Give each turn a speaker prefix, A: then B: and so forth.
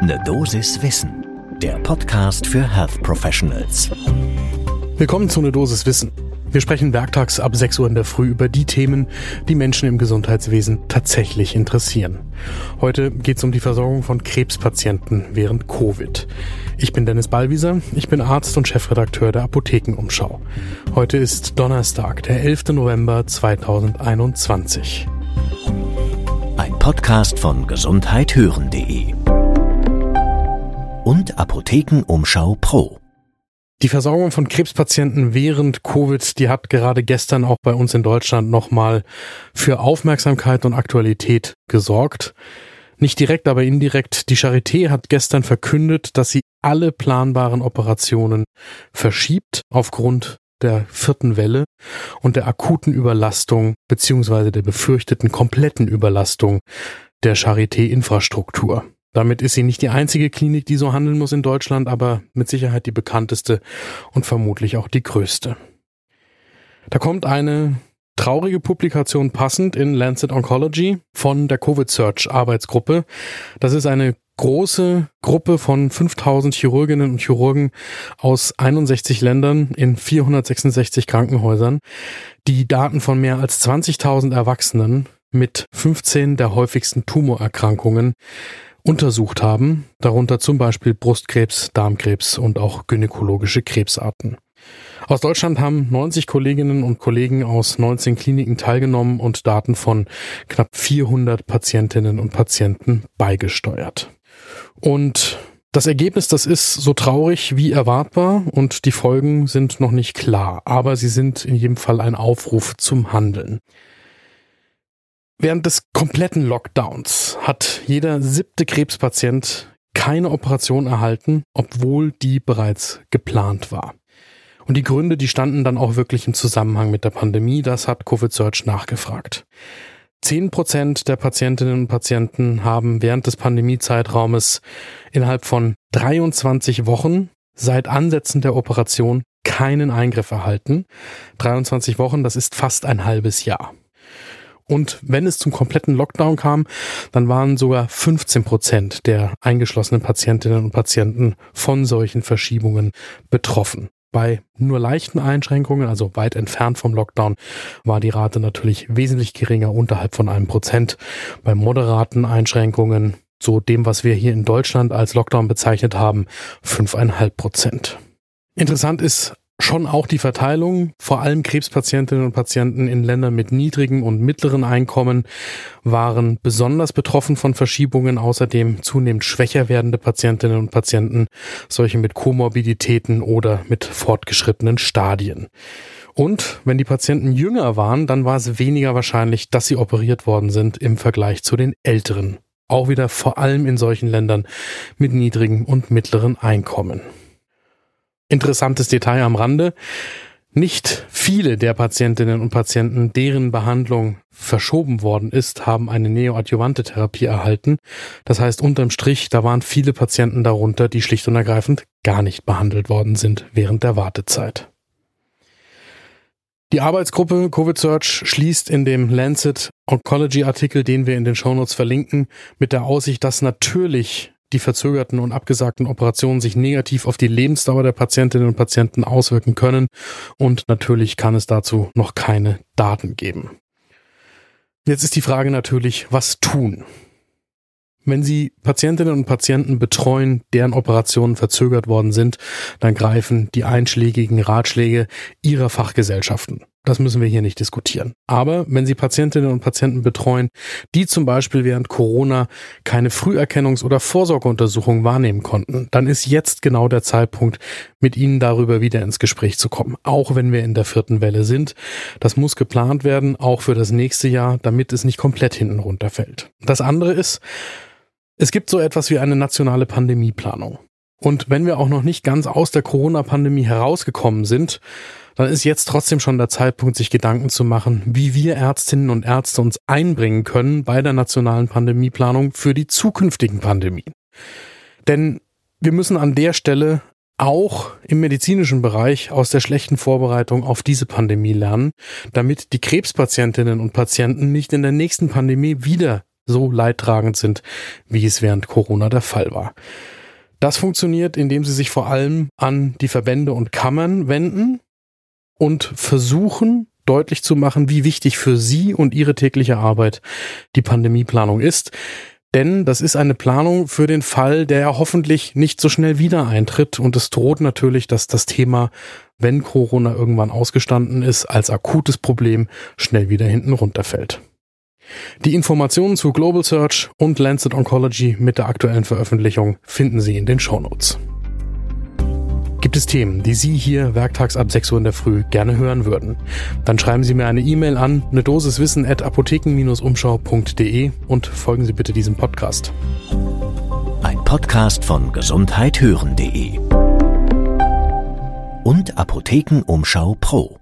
A: Ne Dosis Wissen, der Podcast für Health Professionals.
B: Willkommen zu Ne Dosis Wissen. Wir sprechen werktags ab 6 Uhr in der Früh über die Themen, die Menschen im Gesundheitswesen tatsächlich interessieren. Heute geht es um die Versorgung von Krebspatienten während Covid. Ich bin Dennis Ballwieser, ich bin Arzt und Chefredakteur der Apothekenumschau. Heute ist Donnerstag, der 11. November 2021.
A: Ein Podcast von gesundheithören.de und Apothekenumschau Pro.
B: Die Versorgung von Krebspatienten während Covid, die hat gerade gestern auch bei uns in Deutschland nochmal für Aufmerksamkeit und Aktualität gesorgt. Nicht direkt, aber indirekt. Die Charité hat gestern verkündet, dass sie alle planbaren Operationen verschiebt aufgrund der vierten Welle und der akuten Überlastung beziehungsweise der befürchteten kompletten Überlastung der Charité-Infrastruktur. Damit ist sie nicht die einzige Klinik, die so handeln muss in Deutschland, aber mit Sicherheit die bekannteste und vermutlich auch die größte. Da kommt eine traurige Publikation passend in Lancet Oncology von der Covid Search Arbeitsgruppe. Das ist eine große Gruppe von 5000 Chirurginnen und Chirurgen aus 61 Ländern in 466 Krankenhäusern, die Daten von mehr als 20.000 Erwachsenen mit 15 der häufigsten Tumorerkrankungen untersucht haben, darunter zum Beispiel Brustkrebs, Darmkrebs und auch gynäkologische Krebsarten. Aus Deutschland haben 90 Kolleginnen und Kollegen aus 19 Kliniken teilgenommen und Daten von knapp 400 Patientinnen und Patienten beigesteuert. Und das Ergebnis, das ist so traurig wie erwartbar und die Folgen sind noch nicht klar, aber sie sind in jedem Fall ein Aufruf zum Handeln. Während des kompletten Lockdowns hat jeder siebte Krebspatient keine Operation erhalten, obwohl die bereits geplant war. Und die Gründe, die standen dann auch wirklich im Zusammenhang mit der Pandemie, das hat Covid Search nachgefragt. Zehn Prozent der Patientinnen und Patienten haben während des Pandemiezeitraumes innerhalb von 23 Wochen seit Ansätzen der Operation keinen Eingriff erhalten. 23 Wochen, das ist fast ein halbes Jahr. Und wenn es zum kompletten Lockdown kam, dann waren sogar 15 Prozent der eingeschlossenen Patientinnen und Patienten von solchen Verschiebungen betroffen. Bei nur leichten Einschränkungen, also weit entfernt vom Lockdown, war die Rate natürlich wesentlich geringer, unterhalb von einem Prozent. Bei moderaten Einschränkungen, so dem, was wir hier in Deutschland als Lockdown bezeichnet haben, fünfeinhalb Prozent. Interessant ist schon auch die Verteilung, vor allem Krebspatientinnen und Patienten in Ländern mit niedrigen und mittleren Einkommen waren besonders betroffen von Verschiebungen, außerdem zunehmend schwächer werdende Patientinnen und Patienten, solche mit Komorbiditäten oder mit fortgeschrittenen Stadien. Und wenn die Patienten jünger waren, dann war es weniger wahrscheinlich, dass sie operiert worden sind im Vergleich zu den älteren. Auch wieder vor allem in solchen Ländern mit niedrigen und mittleren Einkommen. Interessantes Detail am Rande. Nicht viele der Patientinnen und Patienten, deren Behandlung verschoben worden ist, haben eine neoadjuvante Therapie erhalten. Das heißt, unterm Strich, da waren viele Patienten darunter, die schlicht und ergreifend gar nicht behandelt worden sind während der Wartezeit. Die Arbeitsgruppe Covid Search schließt in dem Lancet Oncology Artikel, den wir in den Shownotes verlinken, mit der Aussicht, dass natürlich die verzögerten und abgesagten Operationen sich negativ auf die Lebensdauer der Patientinnen und Patienten auswirken können. Und natürlich kann es dazu noch keine Daten geben. Jetzt ist die Frage natürlich, was tun? Wenn Sie Patientinnen und Patienten betreuen, deren Operationen verzögert worden sind, dann greifen die einschlägigen Ratschläge Ihrer Fachgesellschaften. Das müssen wir hier nicht diskutieren. Aber wenn Sie Patientinnen und Patienten betreuen, die zum Beispiel während Corona keine Früherkennungs- oder Vorsorgeuntersuchung wahrnehmen konnten, dann ist jetzt genau der Zeitpunkt, mit Ihnen darüber wieder ins Gespräch zu kommen. Auch wenn wir in der vierten Welle sind. Das muss geplant werden, auch für das nächste Jahr, damit es nicht komplett hinten runterfällt. Das andere ist, es gibt so etwas wie eine nationale Pandemieplanung. Und wenn wir auch noch nicht ganz aus der Corona-Pandemie herausgekommen sind, dann ist jetzt trotzdem schon der Zeitpunkt, sich Gedanken zu machen, wie wir Ärztinnen und Ärzte uns einbringen können bei der nationalen Pandemieplanung für die zukünftigen Pandemien. Denn wir müssen an der Stelle auch im medizinischen Bereich aus der schlechten Vorbereitung auf diese Pandemie lernen, damit die Krebspatientinnen und Patienten nicht in der nächsten Pandemie wieder so leidtragend sind, wie es während Corona der Fall war. Das funktioniert, indem sie sich vor allem an die Verbände und Kammern wenden und versuchen deutlich zu machen, wie wichtig für sie und ihre tägliche Arbeit die Pandemieplanung ist. Denn das ist eine Planung für den Fall, der hoffentlich nicht so schnell wieder eintritt. Und es droht natürlich, dass das Thema, wenn Corona irgendwann ausgestanden ist, als akutes Problem schnell wieder hinten runterfällt. Die Informationen zu Global Search und Lancet Oncology mit der aktuellen Veröffentlichung finden Sie in den Shownotes. Gibt es Themen, die Sie hier werktags ab 6 Uhr in der Früh gerne hören würden? Dann schreiben Sie mir eine E-Mail an eine Dosis Wissen at apotheken-umschau.de und folgen Sie bitte diesem Podcast.
A: Ein Podcast von gesundheithören.de und Apothekenumschau Pro.